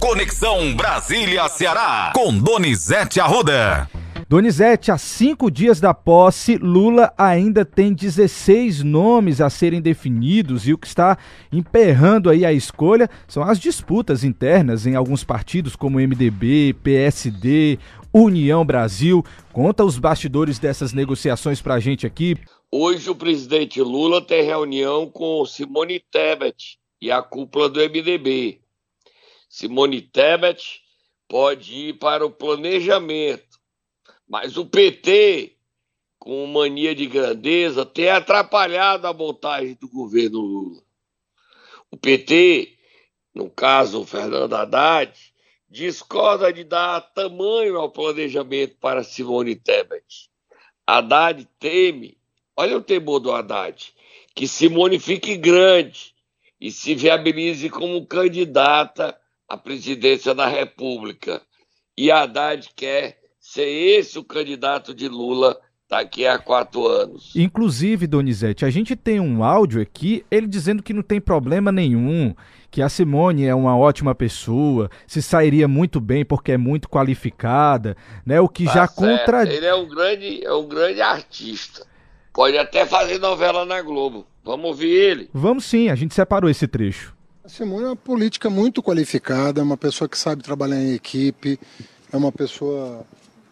Conexão Brasília-Ceará, com Donizete Arruda. Donizete, há cinco dias da posse, Lula ainda tem 16 nomes a serem definidos e o que está emperrando aí a escolha são as disputas internas em alguns partidos como MDB, PSD, União Brasil. Conta os bastidores dessas negociações pra gente aqui. Hoje o presidente Lula tem reunião com Simone Tebet e a cúpula do MDB. Simone Tebet pode ir para o planejamento mas o PT, com mania de grandeza, tem atrapalhado a montagem do governo Lula. O PT, no caso Fernando Haddad, discorda de dar tamanho ao planejamento para Simone Tebet. Haddad teme, olha o temor do Haddad, que Simone fique grande e se viabilize como candidata à presidência da República. E Haddad quer ser esse o candidato de Lula daqui a quatro anos. Inclusive, Donizete, a gente tem um áudio aqui, ele dizendo que não tem problema nenhum, que a Simone é uma ótima pessoa, se sairia muito bem porque é muito qualificada, né? O que tá já contra. Ele é um grande, é um grande artista. Pode até fazer novela na Globo. Vamos ouvir ele? Vamos sim, a gente separou esse trecho. Simone é uma política muito qualificada, é uma pessoa que sabe trabalhar em equipe, é uma pessoa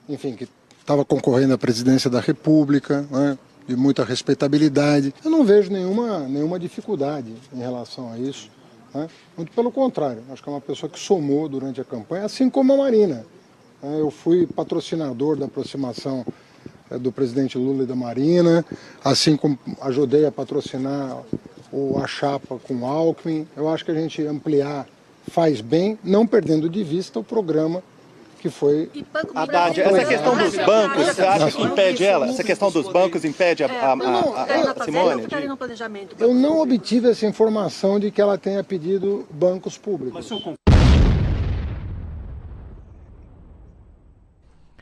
enfim, que estava concorrendo à presidência da República, né, de muita respeitabilidade. Eu não vejo nenhuma, nenhuma dificuldade em relação a isso. Né? Muito pelo contrário, acho que é uma pessoa que somou durante a campanha, assim como a Marina. Né? Eu fui patrocinador da aproximação é, do presidente Lula e da Marina, assim como ajudei a patrocinar o, a chapa com o Alckmin. Eu acho que a gente ampliar faz bem, não perdendo de vista o programa que foi. Haddad, essa questão dos bancos, você acha que impede ela? Essa questão dos bancos impede a, a, a, a Simone? Eu não obtive essa informação de que ela tenha pedido bancos públicos.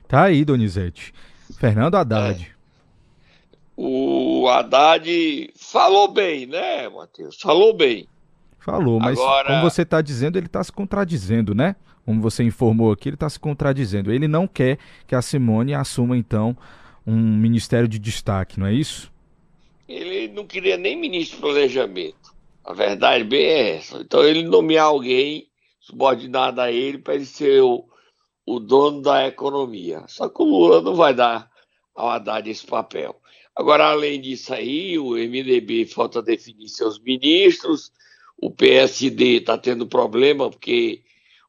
Tá aí, Donizete. Fernando Haddad. O Haddad falou bem, né, Matheus? Falou bem. Falou, mas Agora... como você está dizendo, ele está se contradizendo, né? Como você informou aqui, ele está se contradizendo. Ele não quer que a Simone assuma, então, um ministério de destaque, não é isso? Ele não queria nem ministro de planejamento. A verdade bem é essa. Então ele nomear alguém subordinado a ele para ele ser o, o dono da economia. Só que o Lula não vai dar ao Haddad esse papel. Agora, além disso aí, o MDB falta definir seus ministros, o PSD está tendo problema porque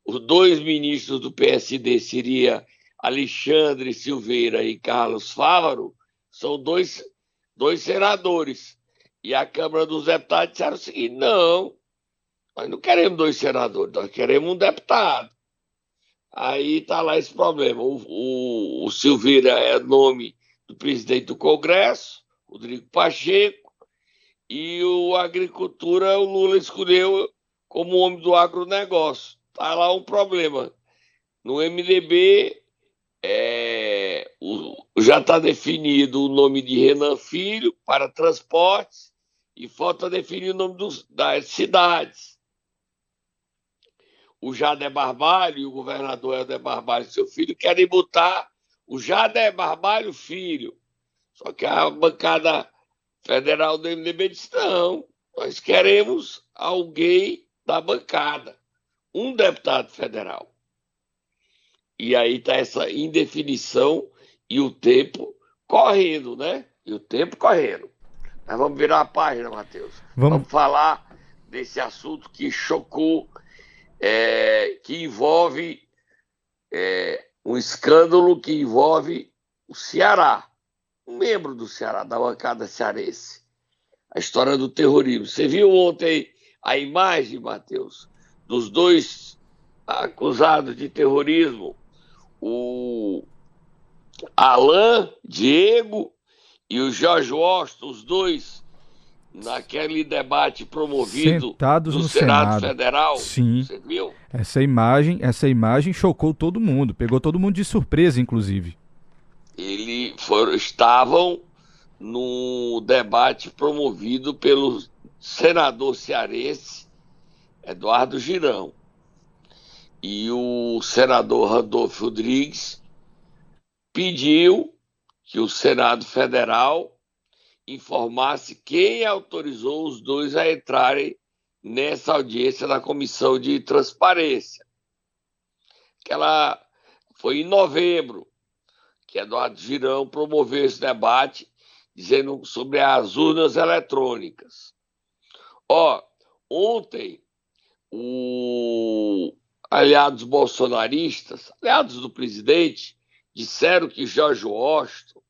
os dois ministros do PSD seria Alexandre Silveira e Carlos Fávaro, são dois, dois senadores. E a Câmara dos Deputados disseram o seguinte: não, nós não queremos dois senadores, nós queremos um deputado. Aí está lá esse problema. O, o, o Silveira é nome do presidente do Congresso, Rodrigo Pacheco, e o agricultura o Lula escolheu como homem do agronegócio. Tá lá um problema. No MDB é, o, já está definido o nome de Renan Filho para transportes e falta definir o nome dos, das cidades. O Jader Barbalho e o governador Helder Barbalho, seu filho, querem botar o Jader Barbalho filho. Só que a bancada federal do MDB disse: não, nós queremos alguém da bancada, um deputado federal. E aí está essa indefinição e o tempo correndo, né? E o tempo correndo. Nós vamos virar a página, Matheus. Vamos... vamos falar desse assunto que chocou, é, que envolve é, um escândalo que envolve o Ceará um membro do Ceará, da bancada cearense. A história do terrorismo. Você viu ontem a imagem, Matheus, dos dois acusados de terrorismo, o Alain Diego e o Jorge Washington, os dois naquele debate promovido Sentados no, Senado, Senado, Federal. Sim. Você viu? Essa imagem, essa imagem chocou todo mundo, pegou todo mundo de surpresa, inclusive ele foram, estavam no debate promovido pelo senador cearense Eduardo Girão. e o senador Randolfo Rodrigues pediu que o Senado Federal informasse quem autorizou os dois a entrarem nessa audiência da Comissão de Transparência. Aquela foi em novembro que Eduardo Girão promoveu esse debate dizendo sobre as urnas eletrônicas. Ó, ontem o aliados bolsonaristas, aliados do presidente, disseram que Jorge Washington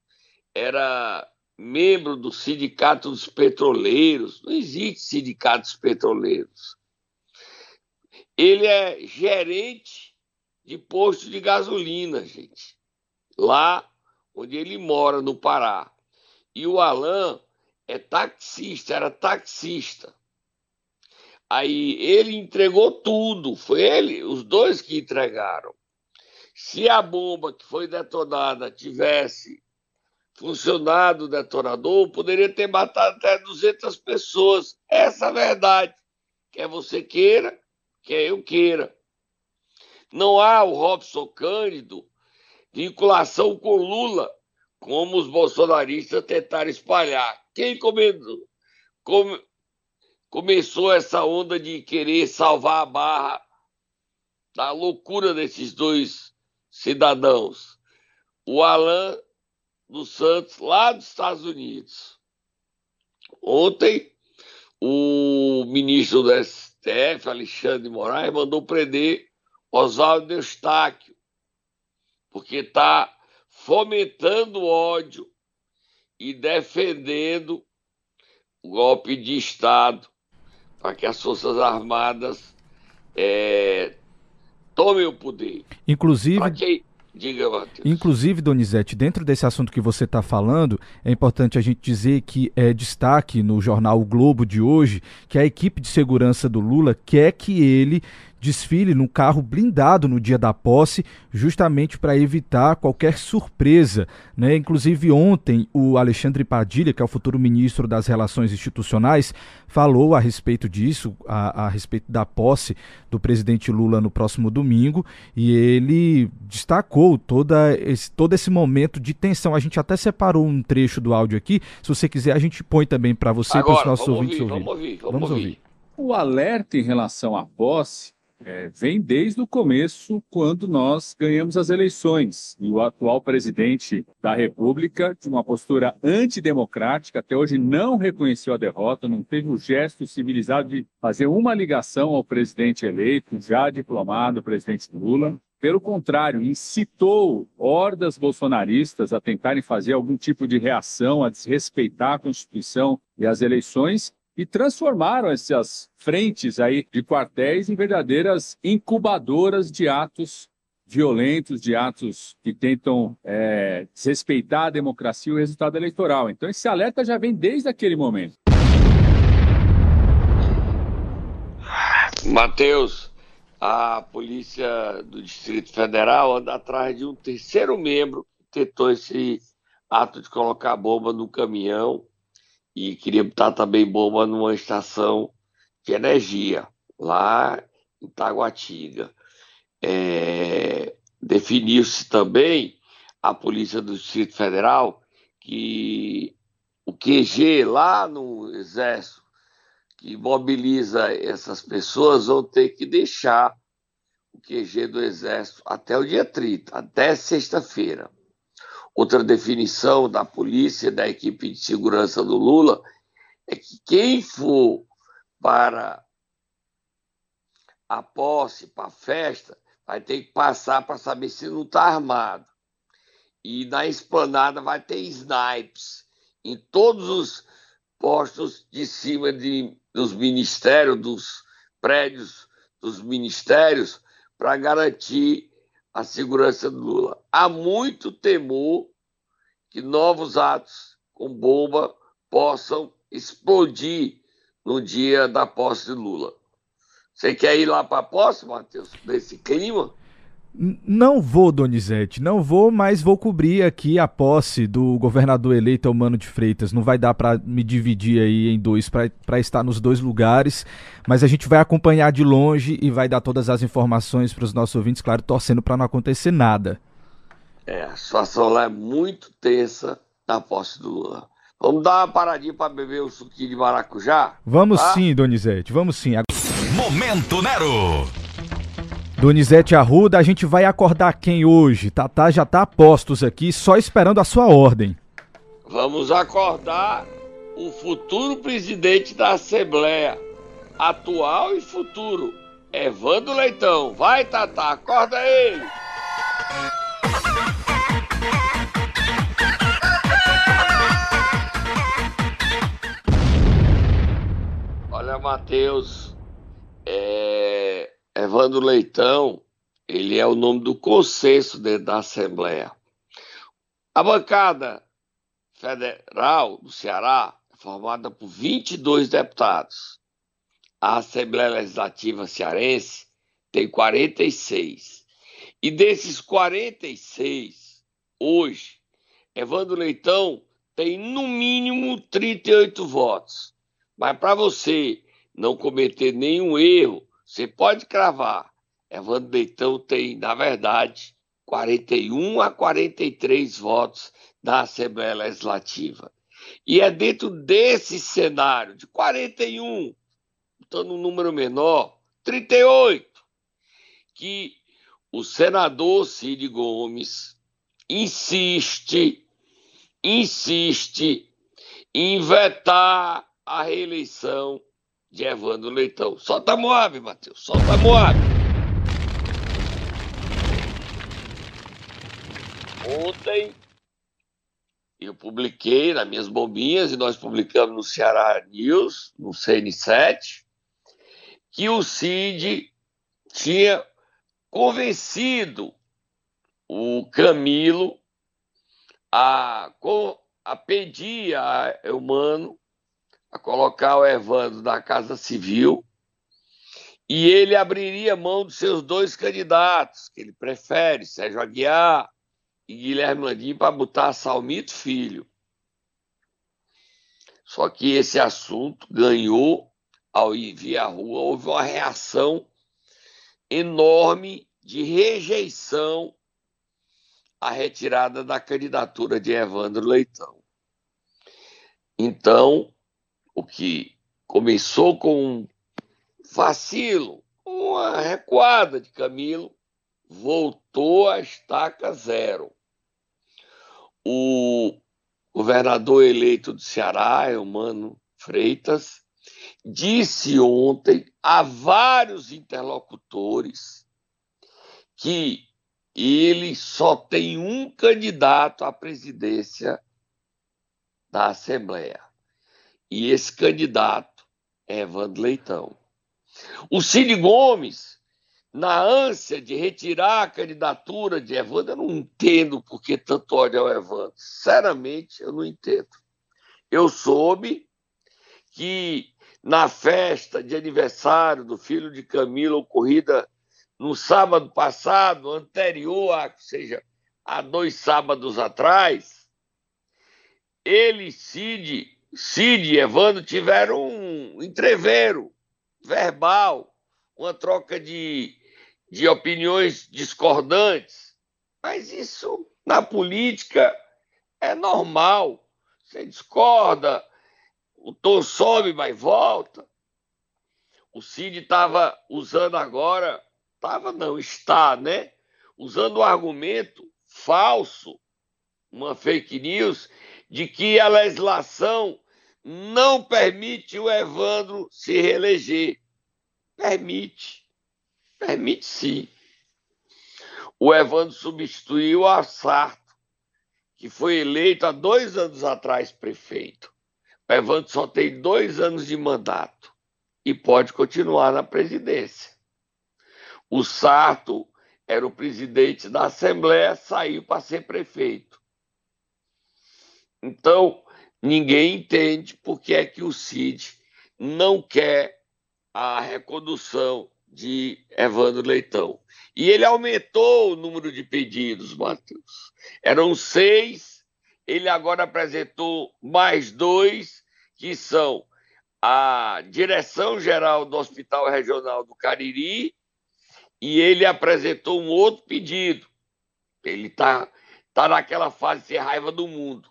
era membro do Sindicato dos Petroleiros. Não existe sindicatos petroleiros. Ele é gerente de posto de gasolina, gente. Lá onde ele mora, no Pará. E o Alain é taxista, era taxista. Aí ele entregou tudo, foi ele, os dois que entregaram. Se a bomba que foi detonada tivesse funcionado detonador, poderia ter matado até 200 pessoas. Essa é a verdade. Quer você queira, quer eu queira. Não há o Robson Cândido vinculação com Lula, como os bolsonaristas tentaram espalhar. Quem comendo, come, começou essa onda de querer salvar a barra da loucura desses dois cidadãos. O Alan dos Santos, lá dos Estados Unidos. Ontem, o ministro do STF, Alexandre de Moraes, mandou prender Oswaldo Eustáquio, porque está fomentando ódio e defendendo o golpe de Estado para que as Forças Armadas é, tomem o poder. Inclusive. Que... Diga, Matheus. Inclusive, Donizete, dentro desse assunto que você está falando, é importante a gente dizer que é destaque no jornal o Globo de hoje que a equipe de segurança do Lula quer que ele desfile no carro blindado no dia da posse, justamente para evitar qualquer surpresa. Né? Inclusive, ontem, o Alexandre Padilha, que é o futuro ministro das Relações Institucionais, falou a respeito disso, a, a respeito da posse do presidente Lula no próximo domingo, e ele destacou toda esse, todo esse momento de tensão. A gente até separou um trecho do áudio aqui, se você quiser, a gente põe também para você e para os nossos ouvintes ouvir. Vamos ouvir, vamos, vamos ouvir. O alerta em relação à posse é, vem desde o começo, quando nós ganhamos as eleições. E o atual presidente da República, de uma postura antidemocrática, até hoje não reconheceu a derrota, não teve o gesto civilizado de fazer uma ligação ao presidente eleito, já diplomado, presidente Lula. Pelo contrário, incitou hordas bolsonaristas a tentarem fazer algum tipo de reação, a desrespeitar a Constituição e as eleições, e transformaram essas frentes aí de quartéis em verdadeiras incubadoras de atos violentos, de atos que tentam é, desrespeitar a democracia e o resultado eleitoral. Então, esse alerta já vem desde aquele momento. Matheus, a polícia do Distrito Federal anda atrás de um terceiro membro que tentou esse ato de colocar bomba no caminhão e queria botar também bomba numa estação de energia lá em Taguatinga. É, Definiu-se também a Polícia do Distrito Federal que o QG lá no Exército que mobiliza essas pessoas vão ter que deixar o QG do Exército até o dia 30, até sexta-feira. Outra definição da polícia, da equipe de segurança do Lula, é que quem for para a posse, para a festa, vai ter que passar para saber se não está armado. E na esplanada vai ter snipes em todos os postos de cima de, dos ministérios, dos prédios dos ministérios, para garantir a segurança do Lula. Há muito temor que novos atos com bomba possam explodir no dia da posse de Lula. Você quer ir lá para a posse, Matheus, nesse clima? Não vou, Donizete, não vou, mas vou cobrir aqui a posse do governador eleito Mano de Freitas. Não vai dar para me dividir aí em dois, para estar nos dois lugares, mas a gente vai acompanhar de longe e vai dar todas as informações para os nossos ouvintes, claro, torcendo para não acontecer nada. É, a situação lá é muito tensa na posse do Lula. Vamos dar uma paradinha para beber o suquinho de maracujá? Vamos tá? sim, Donizete, vamos sim. Momento Nero! Donizete Arruda, a gente vai acordar quem hoje? Tatá já tá a postos aqui, só esperando a sua ordem. Vamos acordar o futuro presidente da Assembleia, atual e futuro, Evandro Leitão. Vai, Tatá, acorda ele! Olha, Matheus, é... Evandro Leitão, ele é o nome do consenso dentro da Assembleia. A bancada federal do Ceará é formada por 22 deputados. A Assembleia Legislativa Cearense tem 46. E desses 46, hoje, Evandro Leitão tem no mínimo 38 votos. Mas para você não cometer nenhum erro, você pode cravar. Evandro Leitão tem, na verdade, 41 a 43 votos da Assembleia Legislativa. E é dentro desse cenário de 41, estando um número menor, 38, que o senador Cid Gomes insiste, insiste em vetar a reeleição de Evandro Leitão. Solta Moab, Matheus. Solta Moab. Ontem eu publiquei nas minhas bombinhas e nós publicamos no Ceará News, no CN7, que o Cid tinha convencido o Camilo a, a pedir a Eumano a colocar o Evandro na Casa Civil e ele abriria mão dos seus dois candidatos, que ele prefere, Sérgio Aguiar e Guilherme Landim, para botar Salmito Filho. Só que esse assunto ganhou, ao ir via rua, houve uma reação enorme de rejeição à retirada da candidatura de Evandro Leitão. Então, o que começou com um vacilo, uma recuada de Camilo, voltou à estaca zero. O governador eleito do Ceará, Eumano Freitas, disse ontem a vários interlocutores que ele só tem um candidato à presidência da Assembleia. E esse candidato é Evandro Leitão. O Cid Gomes, na ânsia de retirar a candidatura de Evandro, eu não entendo por que tanto ódio ao Evandro. Sinceramente, eu não entendo. Eu soube que na festa de aniversário do filho de Camila, ocorrida no sábado passado, anterior a, ou seja, há dois sábados atrás, ele, Cid, Cid e Evandro tiveram um entreveiro verbal, uma troca de, de opiniões discordantes. Mas isso, na política, é normal. Você discorda, o tom sobe, mas volta. O Cid estava usando agora, estava não, está, né? Usando o argumento falso, uma fake news, de que a legislação não permite o Evandro se reeleger. Permite. Permite sim. O Evandro substituiu o Sarto, que foi eleito há dois anos atrás prefeito. O Evandro só tem dois anos de mandato e pode continuar na presidência. O Sarto era o presidente da Assembleia, saiu para ser prefeito. Então, ninguém entende por que é que o Cid não quer a recondução de Evandro Leitão. E ele aumentou o número de pedidos, Matheus. Eram seis, ele agora apresentou mais dois, que são a direção-geral do Hospital Regional do Cariri, e ele apresentou um outro pedido. Ele está tá naquela fase de raiva do mundo.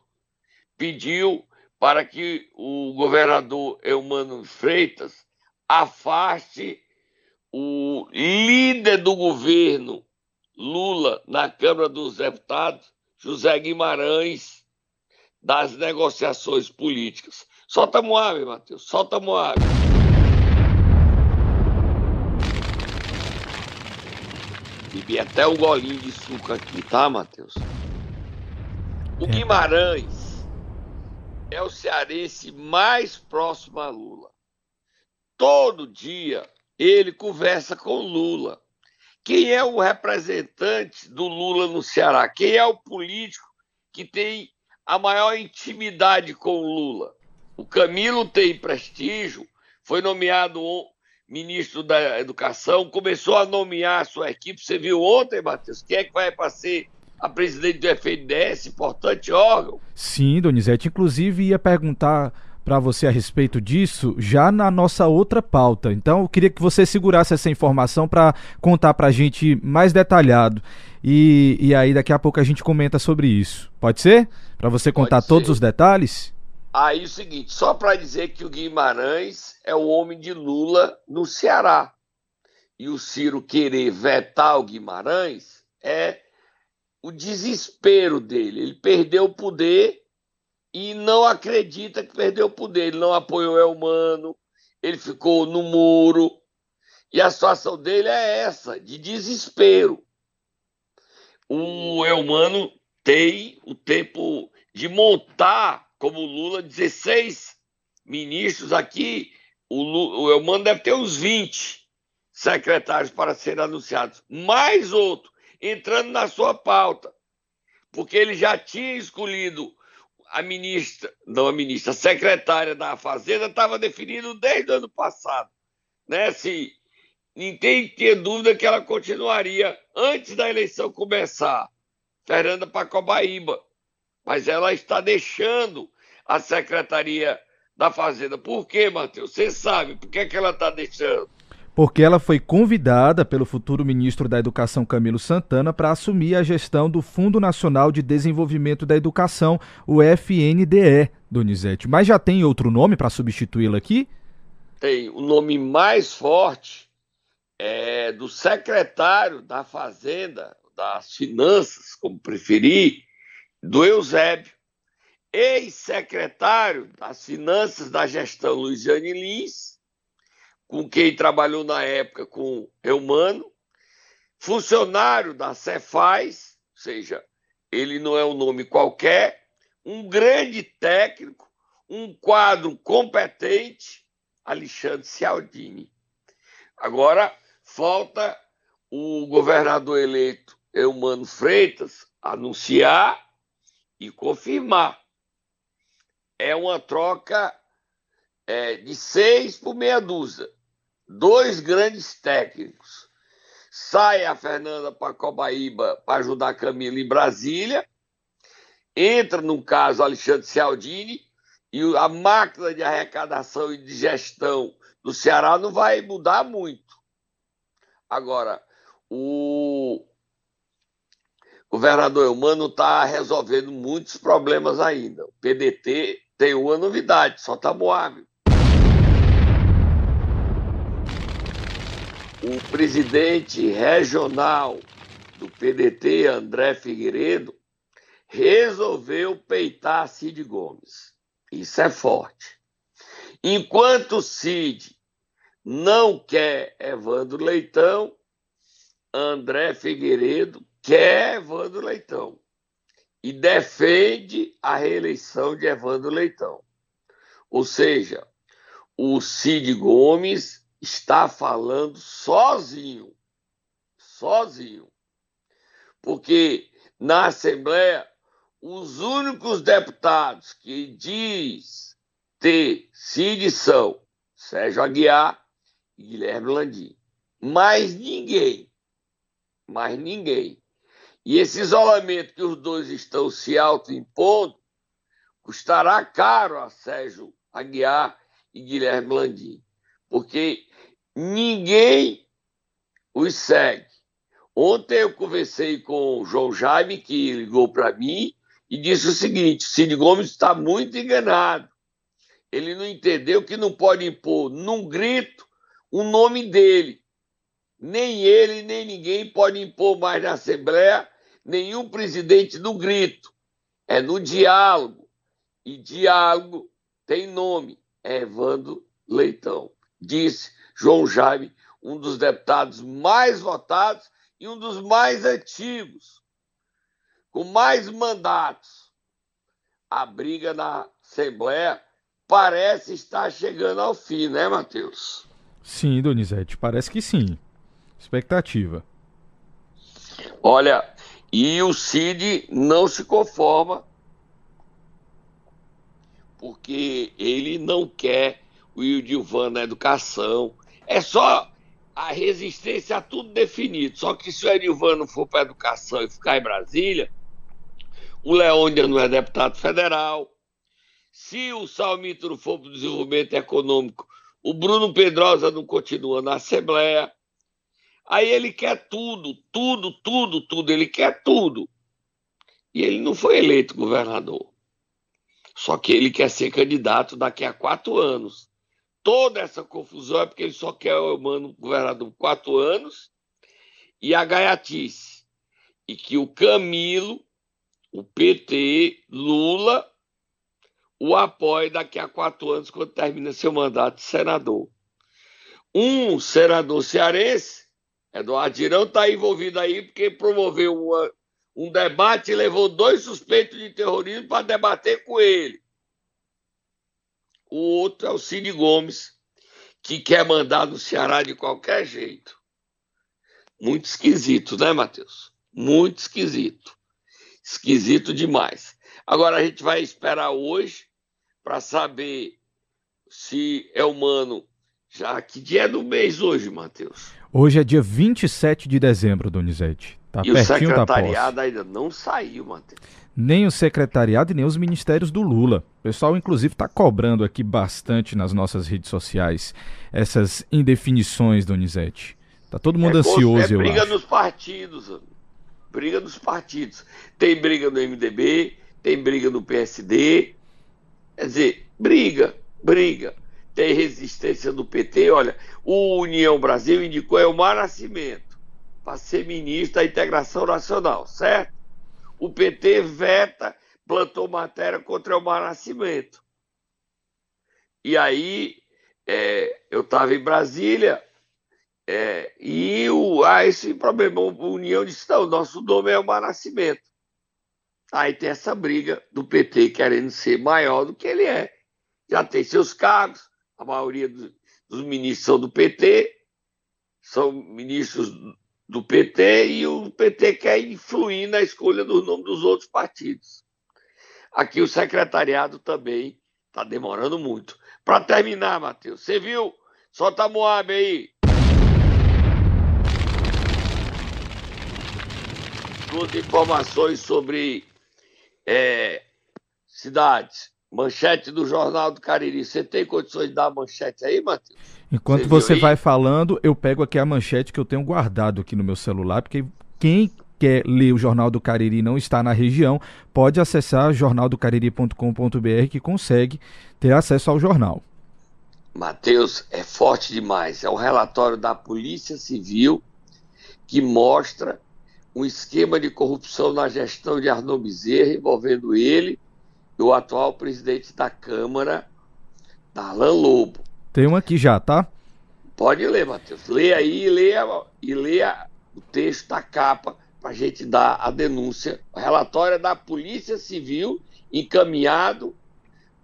Pediu para que o governador Eumano Freitas afaste o líder do governo Lula na Câmara dos Deputados, José Guimarães, das negociações políticas. Solta Moab, Matheus, solta Moab. Bebi até um golinho de suco aqui, tá, Matheus? O é. Guimarães é o cearense mais próximo a Lula. Todo dia ele conversa com Lula. Quem é o representante do Lula no Ceará? Quem é o político que tem a maior intimidade com o Lula? O Camilo tem prestígio, foi nomeado ministro da Educação, começou a nomear a sua equipe. Você viu ontem, Matheus? Quem é que vai para ser a presidente do FNDS, importante órgão? Sim, Donizete. Inclusive, ia perguntar para você a respeito disso já na nossa outra pauta. Então, eu queria que você segurasse essa informação para contar para a gente mais detalhado. E, e aí, daqui a pouco a gente comenta sobre isso. Pode ser? Para você contar todos os detalhes? Aí, o seguinte, só para dizer que o Guimarães é o homem de Lula no Ceará. E o Ciro querer vetar o Guimarães é o desespero dele. Ele perdeu o poder e não acredita que perdeu o poder. Ele não apoiou Elmano, ele ficou no muro. E a situação dele é essa, de desespero. O Elmano tem o tempo de montar, como Lula, 16 ministros aqui. O, Lula, o Elmano deve ter uns 20 secretários para serem anunciados. Mais outro, entrando na sua pauta. Porque ele já tinha escolhido a ministra, não a ministra, a secretária da Fazenda estava definindo desde o ano passado. Né? Se ninguém tinha dúvida que ela continuaria antes da eleição começar, Fernanda Pacobaíba. Mas ela está deixando a Secretaria da Fazenda. Por quê, Matheus? Você sabe por que, é que ela está deixando? Porque ela foi convidada pelo futuro ministro da Educação Camilo Santana para assumir a gestão do Fundo Nacional de Desenvolvimento da Educação, o FNDE, Donizete. Mas já tem outro nome para substituí-la aqui? Tem. O nome mais forte é do secretário da Fazenda, das Finanças, como preferir, do Eusébio, ex-secretário das Finanças da gestão Luiziane Lins, com quem trabalhou na época com Eumano, funcionário da Cefaz, ou seja, ele não é um nome qualquer, um grande técnico, um quadro competente, Alexandre Cialdini. Agora, falta o governador eleito Eumano Freitas anunciar e confirmar. É uma troca é, de seis por meia dúzia dois grandes técnicos. Sai a Fernanda Pacobaíba para ajudar a Camila em Brasília. Entra, no caso, Alexandre Cialdini. E a máquina de arrecadação e de gestão do Ceará não vai mudar muito. Agora, o governador Eumano está resolvendo muitos problemas ainda. O PDT tem uma novidade, só está Moab. O presidente regional do PDT, André Figueiredo, resolveu peitar Cid Gomes. Isso é forte. Enquanto Cid não quer Evandro Leitão, André Figueiredo quer Evandro Leitão e defende a reeleição de Evandro Leitão. Ou seja, o Cid Gomes está falando sozinho. Sozinho. Porque na Assembleia, os únicos deputados que diz ter Cid são Sérgio Aguiar e Guilherme Landim. Mais ninguém. Mais ninguém. E esse isolamento que os dois estão se autoimpondo custará caro a Sérgio Aguiar e Guilherme Landim, porque ninguém os segue. Ontem eu conversei com o João Jaime, que ligou para mim e disse o seguinte: Cid Gomes está muito enganado. Ele não entendeu que não pode impor num grito o nome dele. Nem ele, nem ninguém pode impor mais na Assembleia nenhum presidente no grito. É no diálogo. E diálogo tem nome. É Evandro Leitão. Disse João Jaime, um dos deputados mais votados e um dos mais antigos, com mais mandatos. A briga na Assembleia parece estar chegando ao fim, né, Matheus? Sim, Donizete, parece que sim. Expectativa. Olha, e o Cid não se conforma porque ele não quer o Ildilvan na educação. É só a resistência a tudo definido. Só que se o Edilvan não for para a educação e ficar em Brasília, o Leôndia não é deputado federal. Se o Salmito não for para o desenvolvimento econômico, o Bruno Pedrosa não continua na Assembleia. Aí ele quer tudo, tudo, tudo, tudo. Ele quer tudo. E ele não foi eleito governador. Só que ele quer ser candidato daqui a quatro anos. Toda essa confusão é porque ele só quer o mano governador quatro anos e a gaiatice. E que o Camilo, o PT, Lula, o apoie daqui a quatro anos, quando termina seu mandato de senador. Um senador cearense, Eduardo Girão, está envolvido aí porque promoveu uma, um debate e levou dois suspeitos de terrorismo para debater com ele. O outro é o Cid Gomes, que quer mandar no Ceará de qualquer jeito. Muito esquisito, né, Matheus? Muito esquisito. Esquisito demais. Agora a gente vai esperar hoje para saber se é humano. Já que dia é do mês hoje, Matheus? Hoje é dia 27 de dezembro, Donizete. Tá e o secretariado ainda não saiu, Matheus. Nem o secretariado e nem os ministérios do Lula. O pessoal, inclusive, está cobrando aqui bastante nas nossas redes sociais essas indefinições, Donizete. Tá todo mundo é, ansioso, é briga eu acho. nos partidos, briga nos partidos. Tem briga no MDB, tem briga no PSD. Quer dizer, briga, briga. Tem resistência do PT. Olha, o União Brasil indicou Elmar Nascimento para ser ministro da integração nacional, certo? O PT veta, plantou matéria contra o Mar Nascimento. E aí é, eu estava em Brasília é, e o, ah, esse problema, a União disse, não, nosso nome é o Nascimento. Aí tem essa briga do PT querendo ser maior do que ele é. Já tem seus cargos, a maioria dos, dos ministros são do PT, são ministros do PT e o PT quer influir na escolha dos nomes dos outros partidos. Aqui o secretariado também está demorando muito. Para terminar, Matheus, você viu? Solta a Moab aí. Duas informações sobre é, cidades. Manchete do Jornal do Cariri. Você tem condições de dar a manchete aí, Matheus? Enquanto você, você vai falando, eu pego aqui a manchete que eu tenho guardado aqui no meu celular, porque quem quer ler o Jornal do Cariri e não está na região, pode acessar jornaldocariri.com.br que consegue ter acesso ao jornal. Matheus, é forte demais. É um relatório da Polícia Civil que mostra um esquema de corrupção na gestão de Arnaud Bezerra envolvendo ele e o atual presidente da Câmara, Darlan Lobo. Tem um aqui já, tá? Pode ler, Matheus. Lê aí e lê, e lê o texto da capa para a gente dar a denúncia. O relatório é da Polícia Civil encaminhado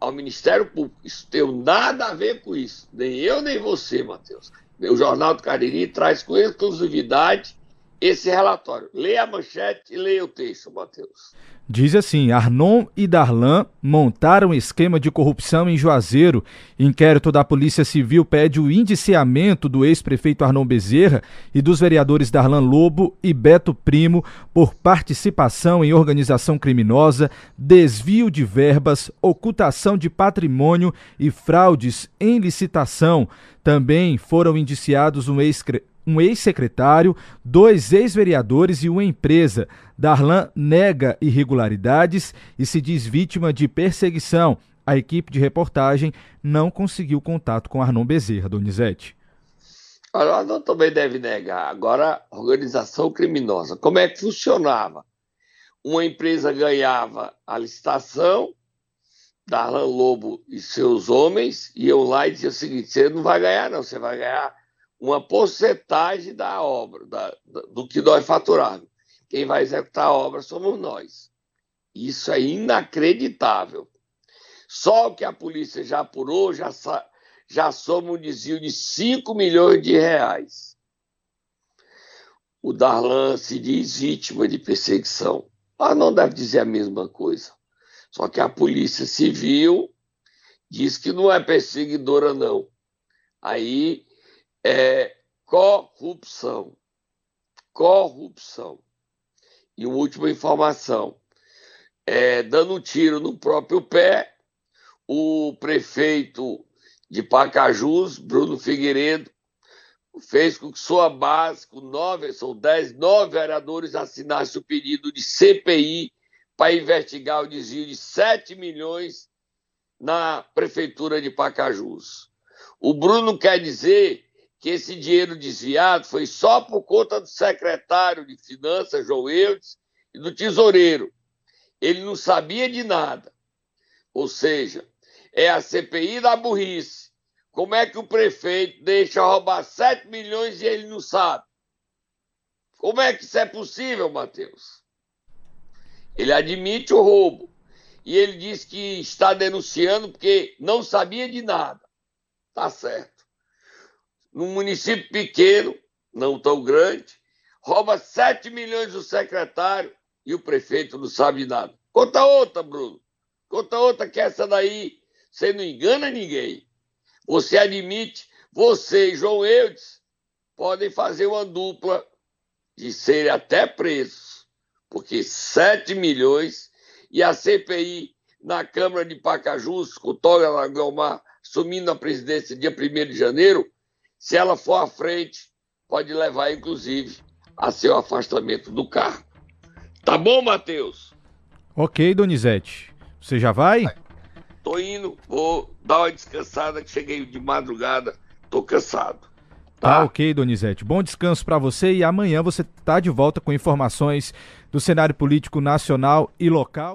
ao Ministério Público. Isso tem nada a ver com isso. Nem eu, nem você, Matheus. O Jornal do Cariri traz com exclusividade esse relatório. Leia a manchete e leia o texto, Matheus. Diz assim: Arnon e Darlan montaram esquema de corrupção em Juazeiro. Inquérito da Polícia Civil pede o indiciamento do ex-prefeito Arnon Bezerra e dos vereadores Darlan Lobo e Beto Primo por participação em organização criminosa, desvio de verbas, ocultação de patrimônio e fraudes em licitação. Também foram indiciados um ex um ex-secretário, dois ex-vereadores e uma empresa. Darlan nega irregularidades e se diz vítima de perseguição. A equipe de reportagem não conseguiu contato com Arnon Bezerra, Donizete. O Arnon também deve negar. Agora, organização criminosa. Como é que funcionava? Uma empresa ganhava a licitação, Darlan Lobo e seus homens iam lá e diziam o seguinte: você não vai ganhar, não, você vai ganhar uma porcentagem da obra, da, do que nós faturarmos. Quem vai executar a obra somos nós. Isso é inacreditável. Só o que a polícia já apurou já, já soma um desvio de 5 milhões de reais. O Darlan se diz vítima de perseguição. Mas não deve dizer a mesma coisa. Só que a Polícia Civil diz que não é perseguidora, não. Aí é corrupção. Corrupção. E uma última informação. É, dando um tiro no próprio pé, o prefeito de Pacajus, Bruno Figueiredo, fez com que sua base, com nove, são dez, nove vereadores assinassem o pedido de CPI para investigar o desvio de 7 milhões na prefeitura de Pacajus. O Bruno quer dizer que esse dinheiro desviado foi só por conta do secretário de Finanças, João Eudes, e do tesoureiro. Ele não sabia de nada. Ou seja, é a CPI da burrice. Como é que o prefeito deixa roubar 7 milhões e ele não sabe? Como é que isso é possível, Matheus? Ele admite o roubo. E ele diz que está denunciando porque não sabia de nada. Tá certo num município pequeno, não tão grande, rouba 7 milhões do secretário e o prefeito não sabe nada. Conta outra, Bruno. Conta outra que essa daí você não engana ninguém. Você admite, você e João Eudes podem fazer uma dupla de serem até presos, porque 7 milhões e a CPI na Câmara de Pacajus, com o Toga Lagomar assumindo a presidência dia 1 de janeiro, se ela for à frente, pode levar, inclusive, a seu afastamento do carro. Tá bom, Matheus? Ok, Donizete. Você já vai? Tô indo, vou dar uma descansada, que cheguei de madrugada, tô cansado. Tá, tá ok, Donizete. Bom descanso para você e amanhã você tá de volta com informações do cenário político nacional e local.